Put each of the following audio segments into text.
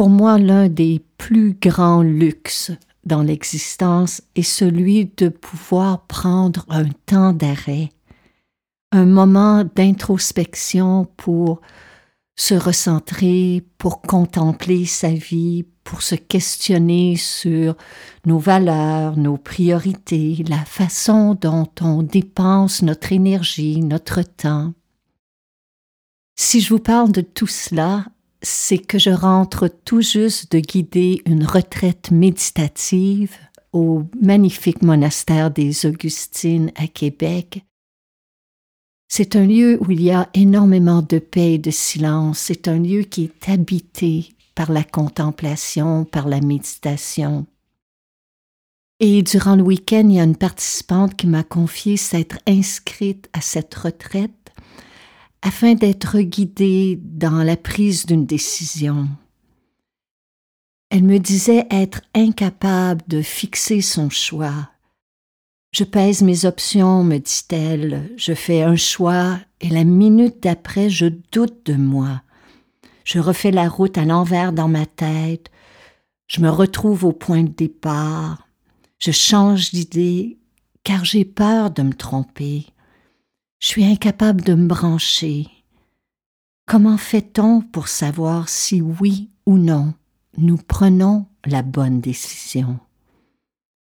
Pour moi, l'un des plus grands luxes dans l'existence est celui de pouvoir prendre un temps d'arrêt, un moment d'introspection pour se recentrer, pour contempler sa vie, pour se questionner sur nos valeurs, nos priorités, la façon dont on dépense notre énergie, notre temps. Si je vous parle de tout cela, c'est que je rentre tout juste de guider une retraite méditative au magnifique monastère des Augustines à Québec. C'est un lieu où il y a énormément de paix et de silence. C'est un lieu qui est habité par la contemplation, par la méditation. Et durant le week-end, il y a une participante qui m'a confié s'être inscrite à cette retraite afin d'être guidée dans la prise d'une décision. Elle me disait être incapable de fixer son choix. Je pèse mes options, me dit-elle, je fais un choix et la minute d'après je doute de moi. Je refais la route à l'envers dans ma tête, je me retrouve au point de départ, je change d'idée car j'ai peur de me tromper. Je suis incapable de me brancher. Comment fait-on pour savoir si oui ou non nous prenons la bonne décision?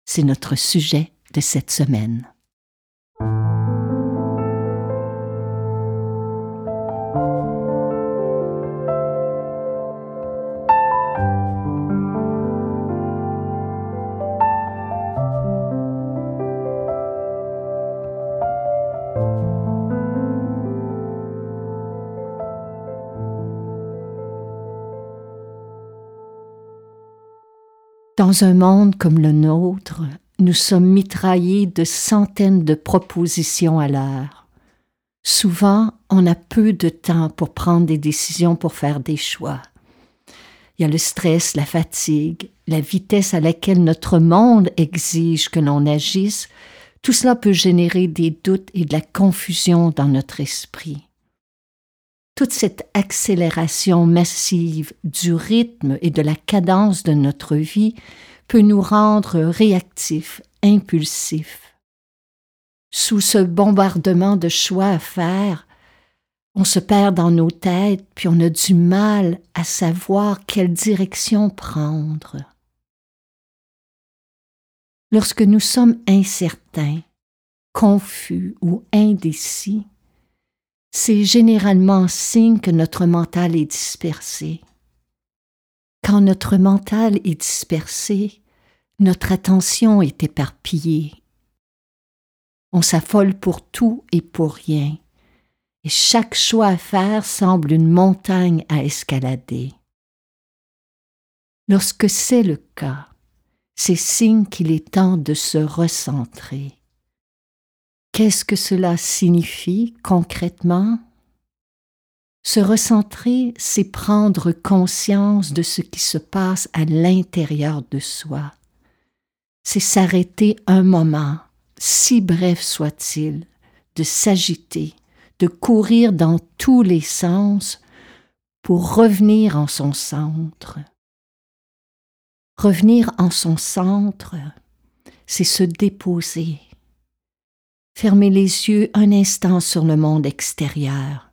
C'est notre sujet de cette semaine. Dans un monde comme le nôtre, nous sommes mitraillés de centaines de propositions à l'heure. Souvent, on a peu de temps pour prendre des décisions, pour faire des choix. Il y a le stress, la fatigue, la vitesse à laquelle notre monde exige que l'on agisse. Tout cela peut générer des doutes et de la confusion dans notre esprit. Toute cette accélération massive du rythme et de la cadence de notre vie peut nous rendre réactifs, impulsifs. Sous ce bombardement de choix à faire, on se perd dans nos têtes, puis on a du mal à savoir quelle direction prendre. Lorsque nous sommes incertains, confus ou indécis, c'est généralement signe que notre mental est dispersé. Quand notre mental est dispersé, notre attention est éparpillée. On s'affole pour tout et pour rien, et chaque choix à faire semble une montagne à escalader. Lorsque c'est le cas, c'est signe qu'il est temps de se recentrer. Qu'est-ce que cela signifie concrètement? Se recentrer, c'est prendre conscience de ce qui se passe à l'intérieur de soi. C'est s'arrêter un moment, si bref soit-il, de s'agiter, de courir dans tous les sens pour revenir en son centre. Revenir en son centre, c'est se déposer, Fermer les yeux un instant sur le monde extérieur.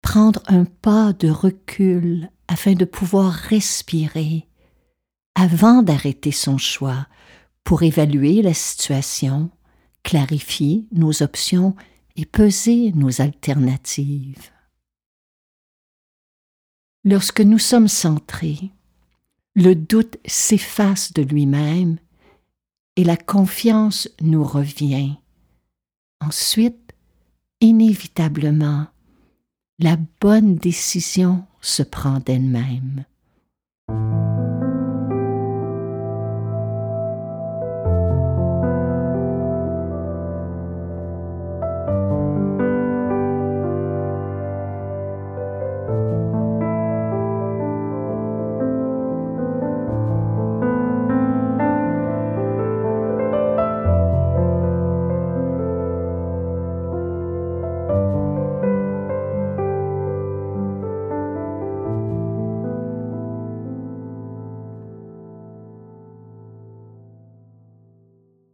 Prendre un pas de recul afin de pouvoir respirer avant d'arrêter son choix pour évaluer la situation, clarifier nos options et peser nos alternatives. Lorsque nous sommes centrés, le doute s'efface de lui-même et la confiance nous revient. Ensuite, inévitablement, la bonne décision se prend d'elle-même.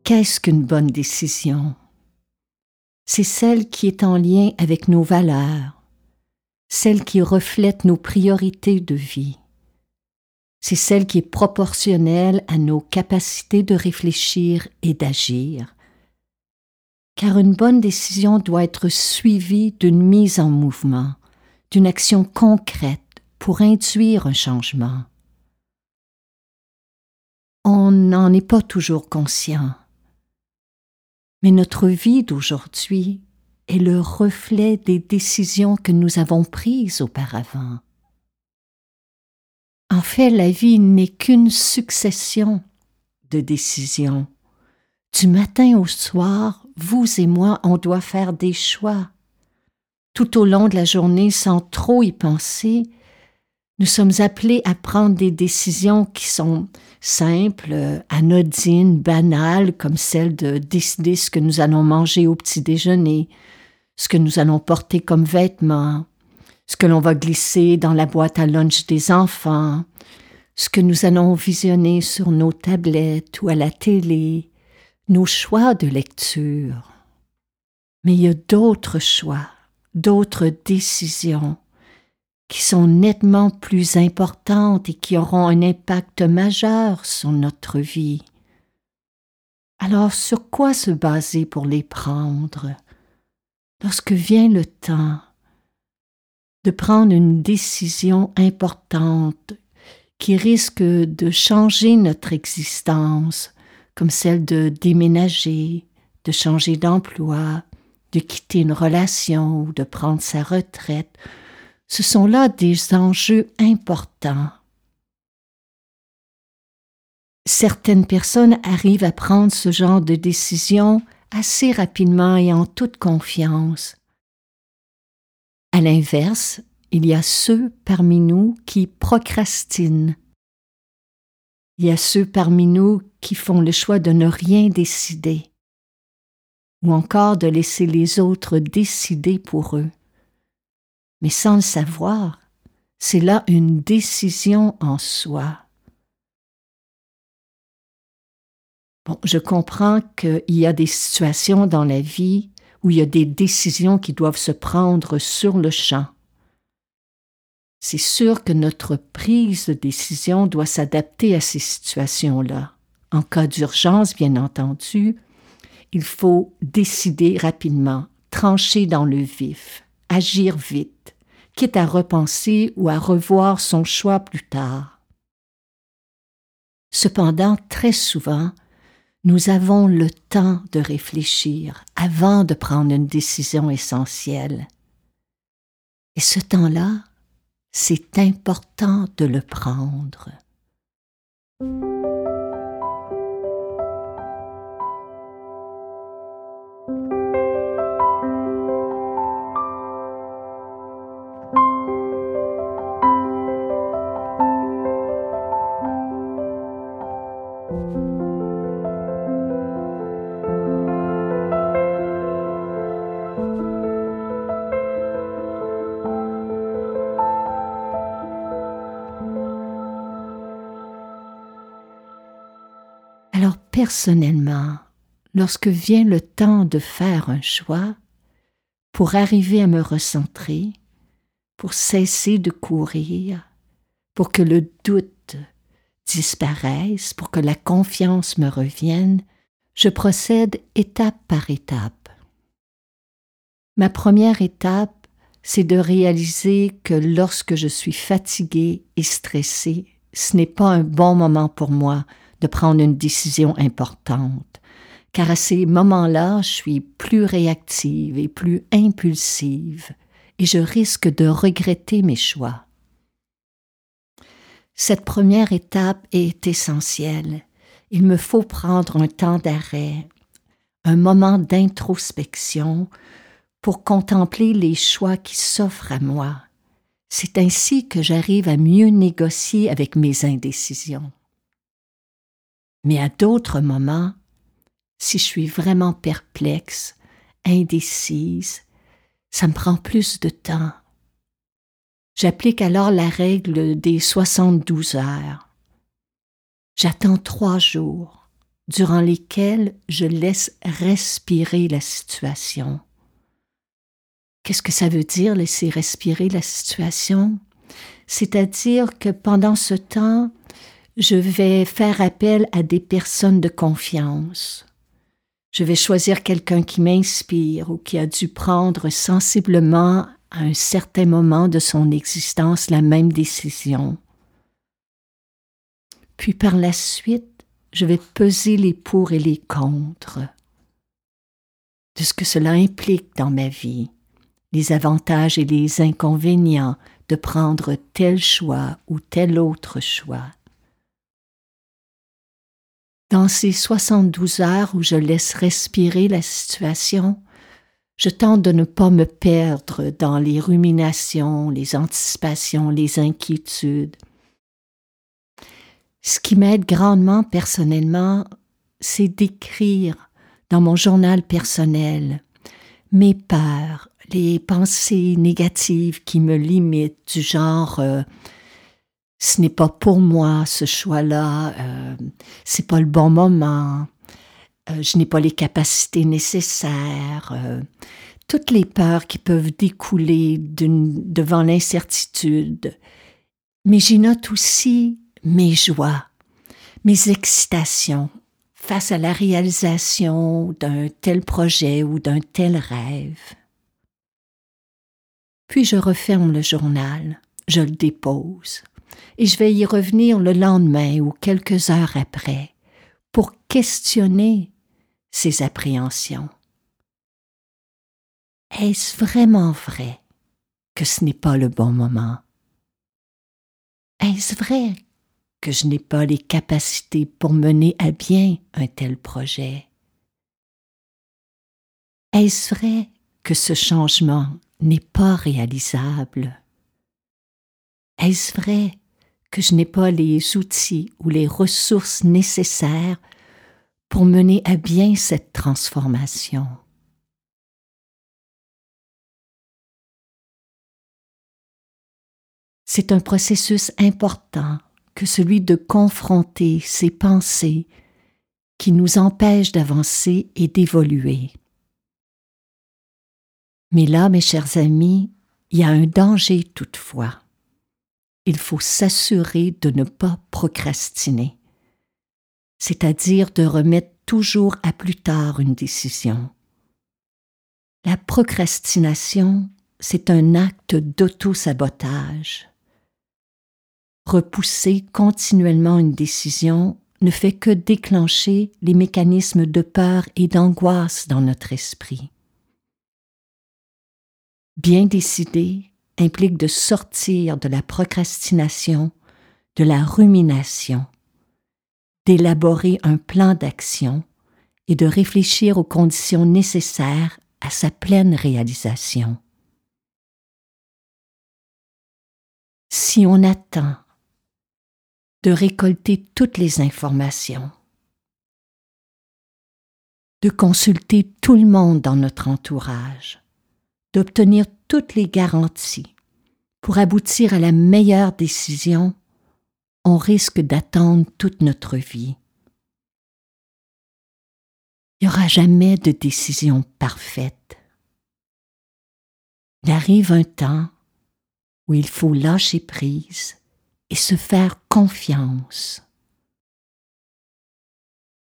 Qu'est-ce qu'une bonne décision? C'est celle qui est en lien avec nos valeurs, celle qui reflète nos priorités de vie. C'est celle qui est proportionnelle à nos capacités de réfléchir et d'agir. Car une bonne décision doit être suivie d'une mise en mouvement, d'une action concrète pour induire un changement. On n'en est pas toujours conscient. Mais notre vie d'aujourd'hui est le reflet des décisions que nous avons prises auparavant. En fait, la vie n'est qu'une succession de décisions. Du matin au soir, vous et moi, on doit faire des choix. Tout au long de la journée, sans trop y penser, nous sommes appelés à prendre des décisions qui sont simples, anodines, banales, comme celle de décider ce que nous allons manger au petit déjeuner, ce que nous allons porter comme vêtements, ce que l'on va glisser dans la boîte à lunch des enfants, ce que nous allons visionner sur nos tablettes ou à la télé, nos choix de lecture. Mais il y a d'autres choix, d'autres décisions qui sont nettement plus importantes et qui auront un impact majeur sur notre vie. Alors sur quoi se baser pour les prendre? Lorsque vient le temps de prendre une décision importante qui risque de changer notre existence, comme celle de déménager, de changer d'emploi, de quitter une relation ou de prendre sa retraite ce sont là des enjeux importants. Certaines personnes arrivent à prendre ce genre de décision assez rapidement et en toute confiance. À l'inverse, il y a ceux parmi nous qui procrastinent. Il y a ceux parmi nous qui font le choix de ne rien décider, ou encore de laisser les autres décider pour eux mais sans le savoir, c'est là une décision en soi. Bon, je comprends qu'il y a des situations dans la vie où il y a des décisions qui doivent se prendre sur le champ. C'est sûr que notre prise de décision doit s'adapter à ces situations-là. En cas d'urgence, bien entendu, il faut décider rapidement, trancher dans le vif agir vite, quitte à repenser ou à revoir son choix plus tard. Cependant, très souvent, nous avons le temps de réfléchir avant de prendre une décision essentielle. Et ce temps-là, c'est important de le prendre. Personnellement, lorsque vient le temps de faire un choix, pour arriver à me recentrer, pour cesser de courir, pour que le doute disparaisse, pour que la confiance me revienne, je procède étape par étape. Ma première étape, c'est de réaliser que lorsque je suis fatiguée et stressée, ce n'est pas un bon moment pour moi de prendre une décision importante, car à ces moments-là, je suis plus réactive et plus impulsive, et je risque de regretter mes choix. Cette première étape est essentielle. Il me faut prendre un temps d'arrêt, un moment d'introspection pour contempler les choix qui s'offrent à moi. C'est ainsi que j'arrive à mieux négocier avec mes indécisions. Mais à d'autres moments, si je suis vraiment perplexe, indécise, ça me prend plus de temps. J'applique alors la règle des 72 heures. J'attends trois jours, durant lesquels je laisse respirer la situation. Qu'est-ce que ça veut dire laisser respirer la situation? C'est-à-dire que pendant ce temps, je vais faire appel à des personnes de confiance. Je vais choisir quelqu'un qui m'inspire ou qui a dû prendre sensiblement à un certain moment de son existence la même décision. Puis par la suite, je vais peser les pour et les contre de ce que cela implique dans ma vie, les avantages et les inconvénients de prendre tel choix ou tel autre choix. Dans ces 72 heures où je laisse respirer la situation, je tente de ne pas me perdre dans les ruminations, les anticipations, les inquiétudes. Ce qui m'aide grandement personnellement, c'est d'écrire dans mon journal personnel mes peurs, les pensées négatives qui me limitent, du genre euh, ce n'est pas pour moi ce choix-là, euh, c'est pas le bon moment, euh, je n'ai pas les capacités nécessaires, euh, toutes les peurs qui peuvent découler devant l'incertitude. Mais j'y note aussi mes joies, mes excitations face à la réalisation d'un tel projet ou d'un tel rêve. Puis je referme le journal, je le dépose, et je vais y revenir le lendemain ou quelques heures après pour questionner ses appréhensions. Est-ce vraiment vrai que ce n'est pas le bon moment? Est-ce vrai que je n'ai pas les capacités pour mener à bien un tel projet? Est-ce vrai que ce changement n'est pas réalisable? Est-ce vrai que je n'ai pas les outils ou les ressources nécessaires pour mener à bien cette transformation. C'est un processus important que celui de confronter ces pensées qui nous empêchent d'avancer et d'évoluer. Mais là, mes chers amis, il y a un danger toutefois. Il faut s'assurer de ne pas procrastiner c'est-à-dire de remettre toujours à plus tard une décision. La procrastination, c'est un acte d'auto-sabotage. Repousser continuellement une décision ne fait que déclencher les mécanismes de peur et d'angoisse dans notre esprit. Bien décider implique de sortir de la procrastination, de la rumination, d'élaborer un plan d'action et de réfléchir aux conditions nécessaires à sa pleine réalisation. Si on attend de récolter toutes les informations, de consulter tout le monde dans notre entourage, d'obtenir toutes les garanties pour aboutir à la meilleure décision, on risque d'attendre toute notre vie. Il n'y aura jamais de décision parfaite. Il arrive un temps où il faut lâcher prise et se faire confiance.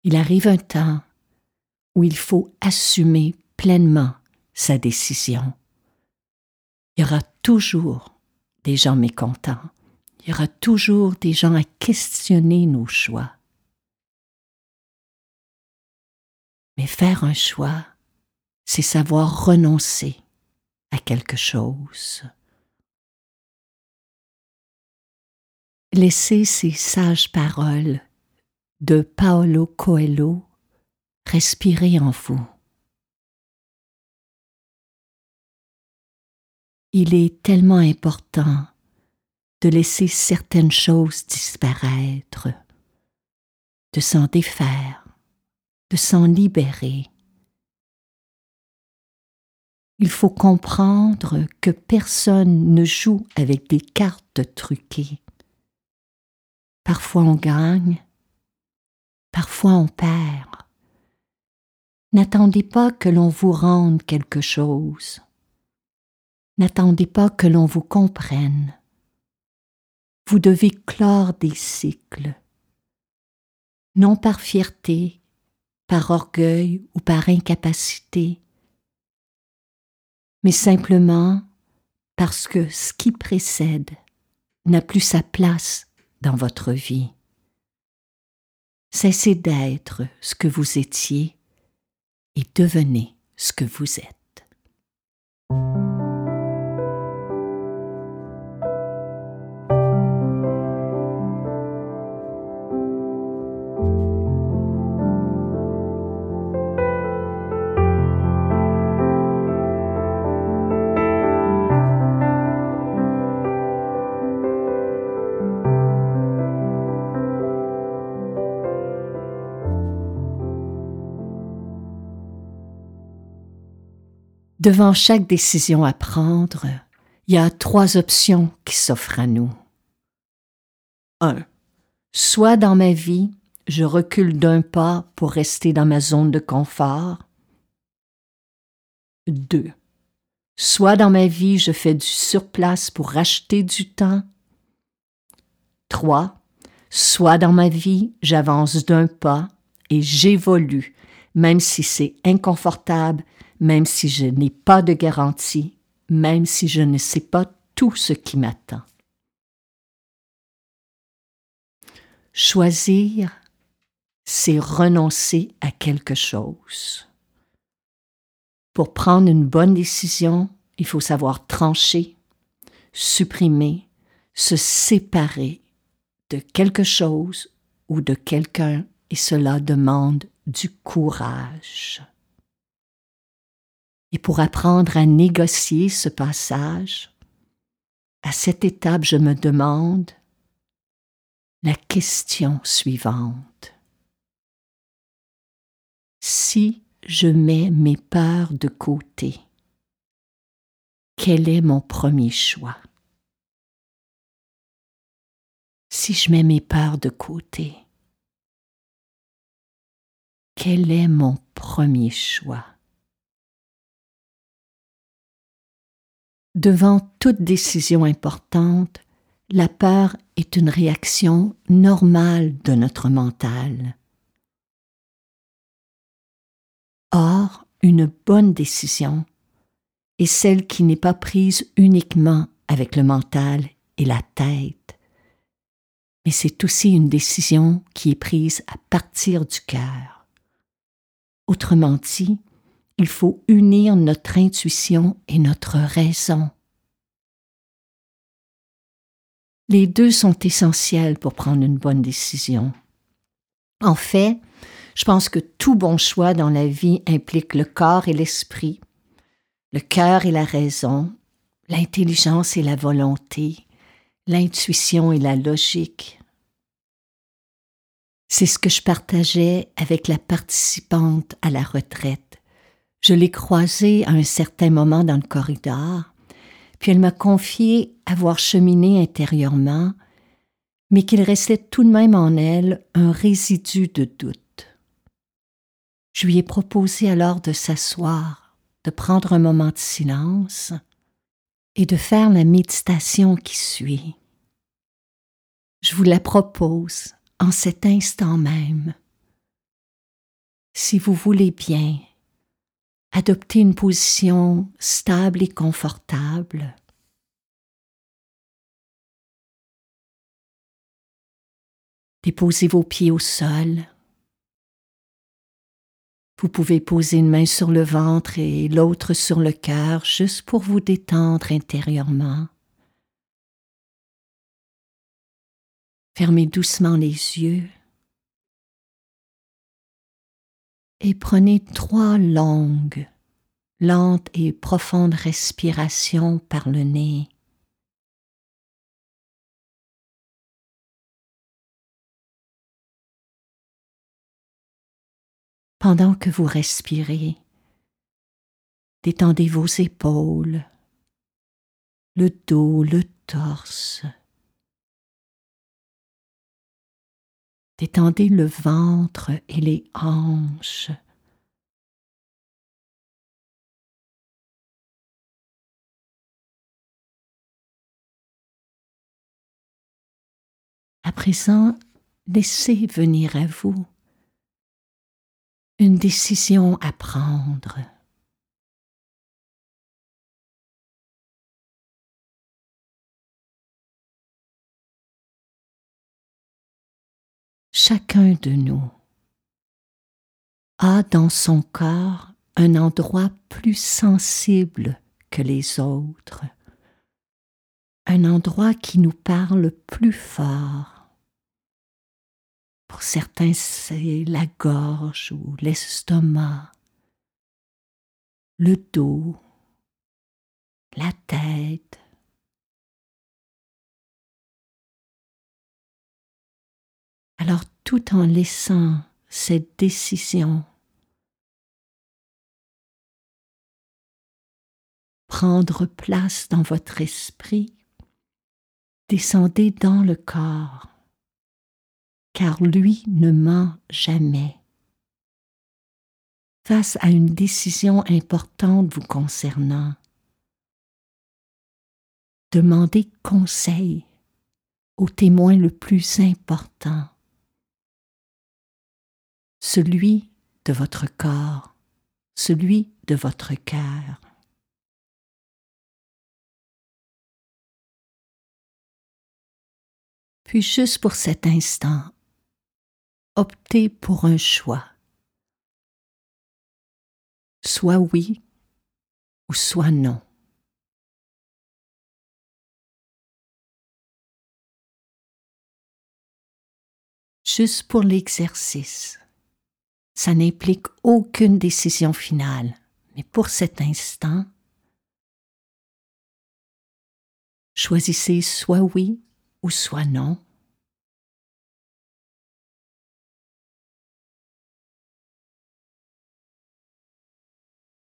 Il arrive un temps où il faut assumer pleinement sa décision. Il y aura toujours des gens mécontents. Il y aura toujours des gens à questionner nos choix. Mais faire un choix, c'est savoir renoncer à quelque chose. Laissez ces sages paroles de Paolo Coelho respirer en vous. Il est tellement important de laisser certaines choses disparaître, de s'en défaire, de s'en libérer. Il faut comprendre que personne ne joue avec des cartes truquées. Parfois on gagne, parfois on perd. N'attendez pas que l'on vous rende quelque chose. N'attendez pas que l'on vous comprenne. Vous devez clore des cycles, non par fierté, par orgueil ou par incapacité, mais simplement parce que ce qui précède n'a plus sa place dans votre vie. Cessez d'être ce que vous étiez et devenez ce que vous êtes. Devant chaque décision à prendre, il y a trois options qui s'offrent à nous. 1. Soit dans ma vie, je recule d'un pas pour rester dans ma zone de confort. 2. Soit dans ma vie, je fais du surplace pour racheter du temps. 3. Soit dans ma vie, j'avance d'un pas et j'évolue, même si c'est inconfortable même si je n'ai pas de garantie, même si je ne sais pas tout ce qui m'attend. Choisir, c'est renoncer à quelque chose. Pour prendre une bonne décision, il faut savoir trancher, supprimer, se séparer de quelque chose ou de quelqu'un et cela demande du courage. Et pour apprendre à négocier ce passage, à cette étape, je me demande la question suivante. Si je mets mes peurs de côté, quel est mon premier choix? Si je mets mes peurs de côté, quel est mon premier choix? Devant toute décision importante, la peur est une réaction normale de notre mental. Or, une bonne décision est celle qui n'est pas prise uniquement avec le mental et la tête, mais c'est aussi une décision qui est prise à partir du cœur. Autrement dit, il faut unir notre intuition et notre raison. Les deux sont essentiels pour prendre une bonne décision. En fait, je pense que tout bon choix dans la vie implique le corps et l'esprit, le cœur et la raison, l'intelligence et la volonté, l'intuition et la logique. C'est ce que je partageais avec la participante à la retraite. Je l'ai croisée à un certain moment dans le corridor, puis elle m'a confié avoir cheminé intérieurement, mais qu'il restait tout de même en elle un résidu de doute. Je lui ai proposé alors de s'asseoir, de prendre un moment de silence et de faire la méditation qui suit. Je vous la propose en cet instant même. Si vous voulez bien, adoptez une position stable et confortable. Déposez vos pieds au sol. Vous pouvez poser une main sur le ventre et l'autre sur le cœur juste pour vous détendre intérieurement. Fermez doucement les yeux et prenez trois longues, lentes et profondes respirations par le nez. Pendant que vous respirez, détendez vos épaules, le dos, le torse. Détendez le ventre et les hanches. À présent, laissez venir à vous une décision à prendre. Chacun de nous a dans son corps un endroit plus sensible que les autres, un endroit qui nous parle plus fort pour certains, c'est la gorge ou l'estomac, le dos, la tête. Alors tout en laissant cette décision. Prendre place dans votre esprit, descendez dans le corps. Car lui ne ment jamais. Face à une décision importante vous concernant, demandez conseil au témoin le plus important, celui de votre corps, celui de votre cœur. Puis juste pour cet instant, optez pour un choix. Soit oui ou soit non. Juste pour l'exercice. Ça n'implique aucune décision finale, mais pour cet instant, choisissez soit oui ou soit non.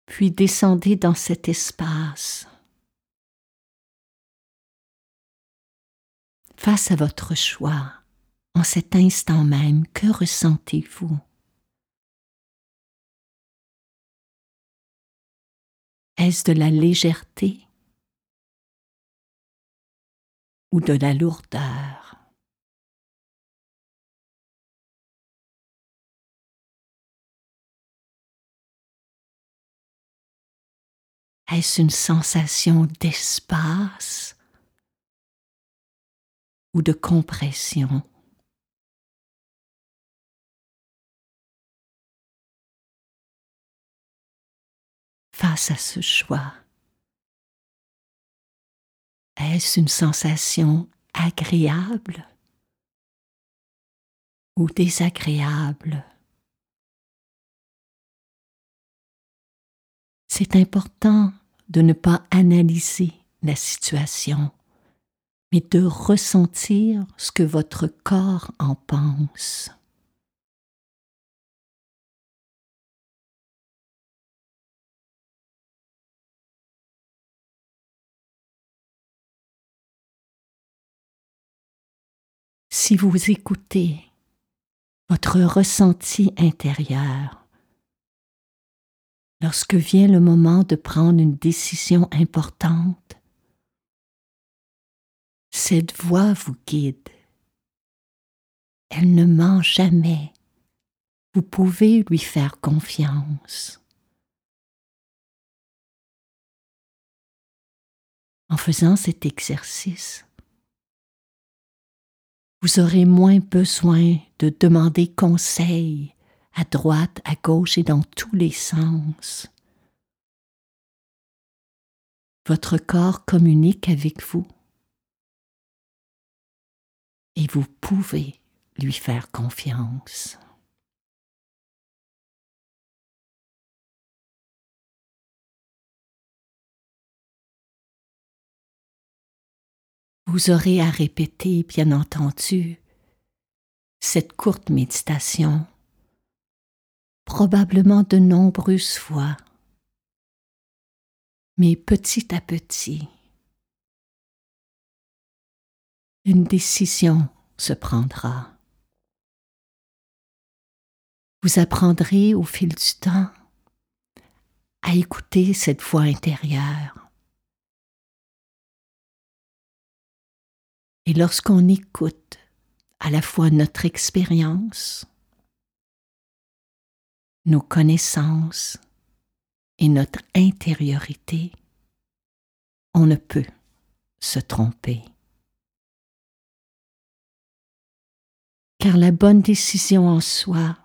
puis descendez dans cet espace. Face à votre choix, en cet instant même, que ressentez-vous? Est-ce de la légèreté ou de la lourdeur? Est-ce une sensation d'espace ou de compression? Face à ce choix, est-ce une sensation agréable ou désagréable? C'est important de ne pas analyser la situation, mais de ressentir ce que votre corps en pense. Si vous écoutez votre ressenti intérieur, lorsque vient le moment de prendre une décision importante, cette voix vous guide. Elle ne ment jamais. Vous pouvez lui faire confiance. En faisant cet exercice, vous aurez moins besoin de demander conseil à droite, à gauche et dans tous les sens. Votre corps communique avec vous et vous pouvez lui faire confiance. Vous aurez à répéter, bien entendu, cette courte méditation, probablement de nombreuses fois, mais petit à petit, une décision se prendra. Vous apprendrez au fil du temps à écouter cette voix intérieure. Et lorsqu'on écoute à la fois notre expérience, nos connaissances et notre intériorité, on ne peut se tromper. Car la bonne décision en soi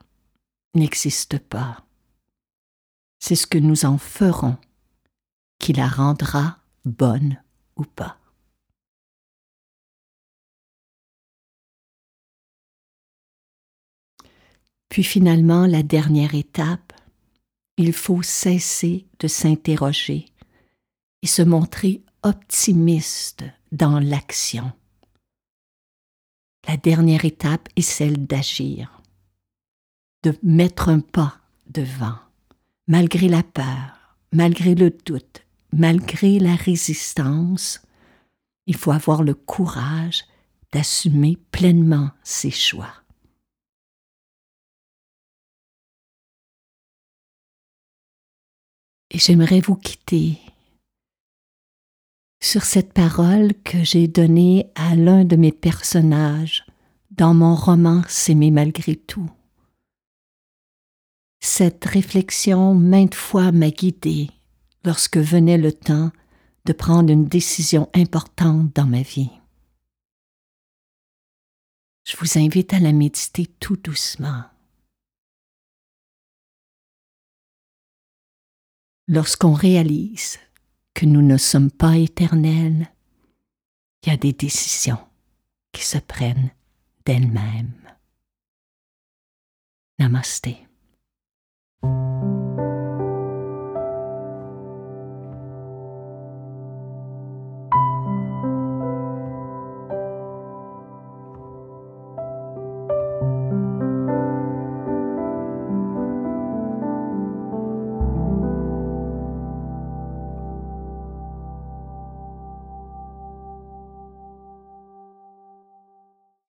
n'existe pas. C'est ce que nous en ferons qui la rendra bonne ou pas. Puis finalement, la dernière étape, il faut cesser de s'interroger et se montrer optimiste dans l'action. La dernière étape est celle d'agir, de mettre un pas devant, malgré la peur, malgré le doute, malgré la résistance. Il faut avoir le courage d'assumer pleinement ses choix. Et j'aimerais vous quitter sur cette parole que j'ai donnée à l'un de mes personnages dans mon roman S'aimer malgré tout. Cette réflexion maintes fois m'a guidée lorsque venait le temps de prendre une décision importante dans ma vie. Je vous invite à la méditer tout doucement. Lorsqu'on réalise que nous ne sommes pas éternels, il y a des décisions qui se prennent d'elles-mêmes. Namasté.